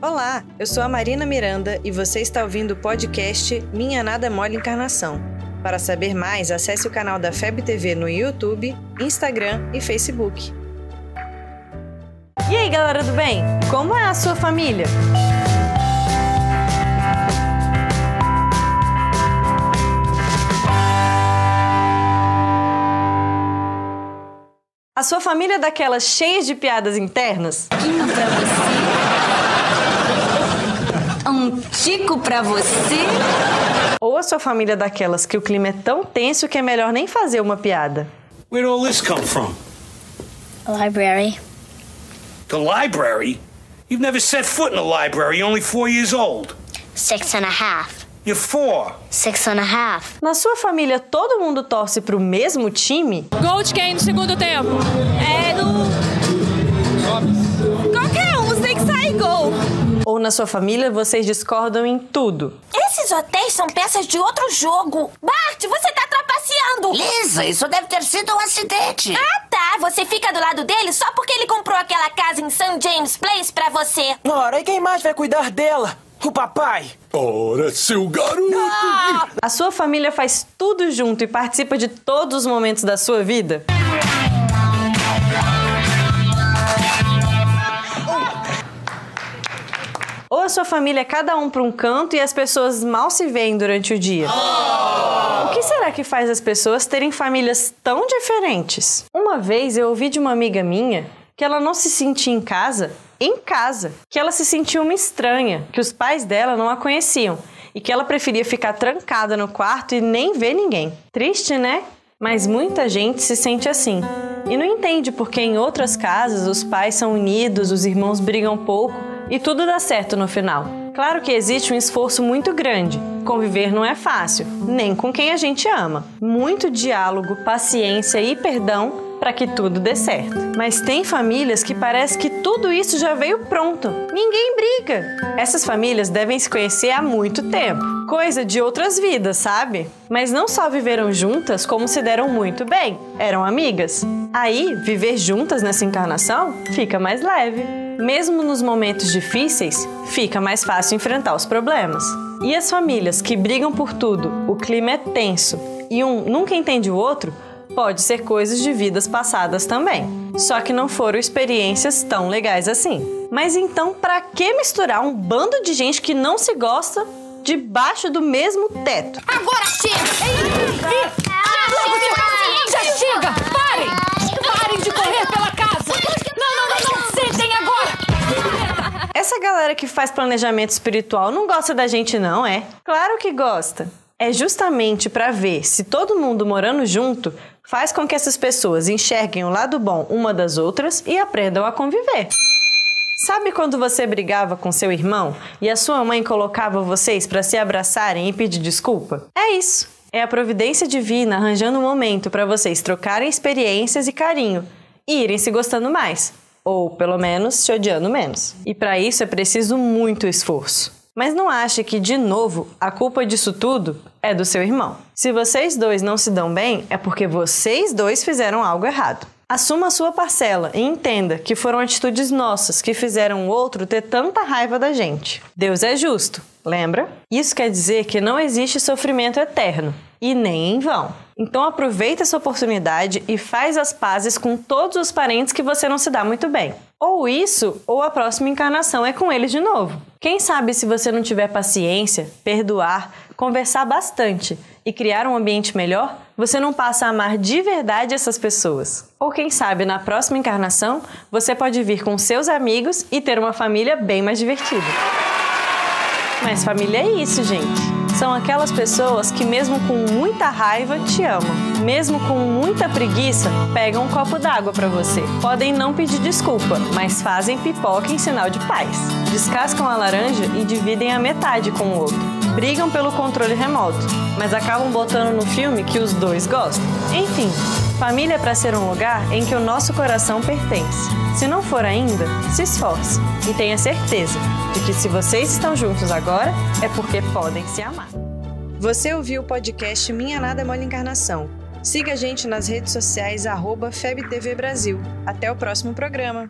Olá, eu sou a Marina Miranda e você está ouvindo o podcast Minha Nada Mole Encarnação. Para saber mais, acesse o canal da FEB TV no YouTube, Instagram e Facebook. E aí, galera do bem? Como é a sua família? A sua família é daquelas cheias de piadas internas? Tico pra você. Um tico pra você. Ou a sua família é daquelas que o clima é tão tenso que é melhor nem fazer uma piada? Where'd all this come from? Library. The library? You've never set foot in a library, You're only four years old. Six and a half. You're four. Six and a half. Na sua família todo mundo torce pro mesmo time? Gol de quem no segundo tempo? É no. Qualquer um, tem que sair gol. Ou na sua família vocês discordam em tudo? Esses hotéis são peças de outro jogo. Bart, você tá trapaceando. Lisa, isso deve ter sido um acidente. Ah, tá. Você fica do lado dele só porque ele comprou aquela casa em St. James Place pra você. Ora, e quem mais vai cuidar dela? O papai. Ora, seu garoto! Ah! A sua família faz tudo junto e participa de todos os momentos da sua vida? Ou a sua família é cada um para um canto e as pessoas mal se veem durante o dia? O que será que faz as pessoas terem famílias tão diferentes? Uma vez eu ouvi de uma amiga minha que ela não se sentia em casa, em casa, que ela se sentia uma estranha, que os pais dela não a conheciam e que ela preferia ficar trancada no quarto e nem ver ninguém. Triste, né? Mas muita gente se sente assim e não entende porque em outras casas os pais são unidos, os irmãos brigam pouco e tudo dá certo no final. Claro que existe um esforço muito grande. Conviver não é fácil, nem com quem a gente ama. Muito diálogo, paciência e perdão para que tudo dê certo. Mas tem famílias que parece que tudo isso já veio pronto. Ninguém briga. Essas famílias devem se conhecer há muito tempo. Coisa de outras vidas, sabe? Mas não só viveram juntas, como se deram muito bem. Eram amigas. Aí, viver juntas nessa encarnação fica mais leve. Mesmo nos momentos difíceis, fica mais fácil enfrentar os problemas. E as famílias que brigam por tudo, o clima é tenso e um nunca entende o outro, pode ser coisas de vidas passadas também. Só que não foram experiências tão legais assim. Mas então, para que misturar um bando de gente que não se gosta debaixo do mesmo teto? Agora chega! Já chega! Parem! Parem de correr pela casa! Não, não, não, não! Sentem agora! Essa galera que faz planejamento espiritual não gosta da gente, não, é? Claro que gosta. É justamente para ver se todo mundo morando junto faz com que essas pessoas enxerguem o lado bom uma das outras e aprendam a conviver. Sabe quando você brigava com seu irmão e a sua mãe colocava vocês para se abraçarem e pedir desculpa? É isso. É a providência divina arranjando um momento para vocês trocarem experiências e carinho e irem se gostando mais, ou pelo menos se odiando menos. E para isso é preciso muito esforço. Mas não ache que, de novo, a culpa disso tudo é do seu irmão. Se vocês dois não se dão bem, é porque vocês dois fizeram algo errado. Assuma a sua parcela e entenda que foram atitudes nossas que fizeram o outro ter tanta raiva da gente. Deus é justo, lembra? Isso quer dizer que não existe sofrimento eterno e nem em vão. Então aproveita essa oportunidade e faz as pazes com todos os parentes que você não se dá muito bem. Ou isso, ou a próxima encarnação é com eles de novo. Quem sabe se você não tiver paciência, perdoar, conversar bastante e criar um ambiente melhor, você não passa a amar de verdade essas pessoas. Ou quem sabe na próxima encarnação você pode vir com seus amigos e ter uma família bem mais divertida. Mas família é isso, gente são aquelas pessoas que, mesmo com muita raiva, te amam. Mesmo com muita preguiça, pegam um copo d'água para você. Podem não pedir desculpa, mas fazem pipoca em sinal de paz. Descascam a laranja e dividem a metade com o outro. Brigam pelo controle remoto, mas acabam botando no filme que os dois gostam. Enfim, família é para ser um lugar em que o nosso coração pertence. Se não for ainda, se esforce e tenha certeza de que se vocês estão juntos agora é porque podem se amar. Você ouviu o podcast Minha Nada Mole Encarnação. Siga a gente nas redes sociais, FebTV Brasil. Até o próximo programa.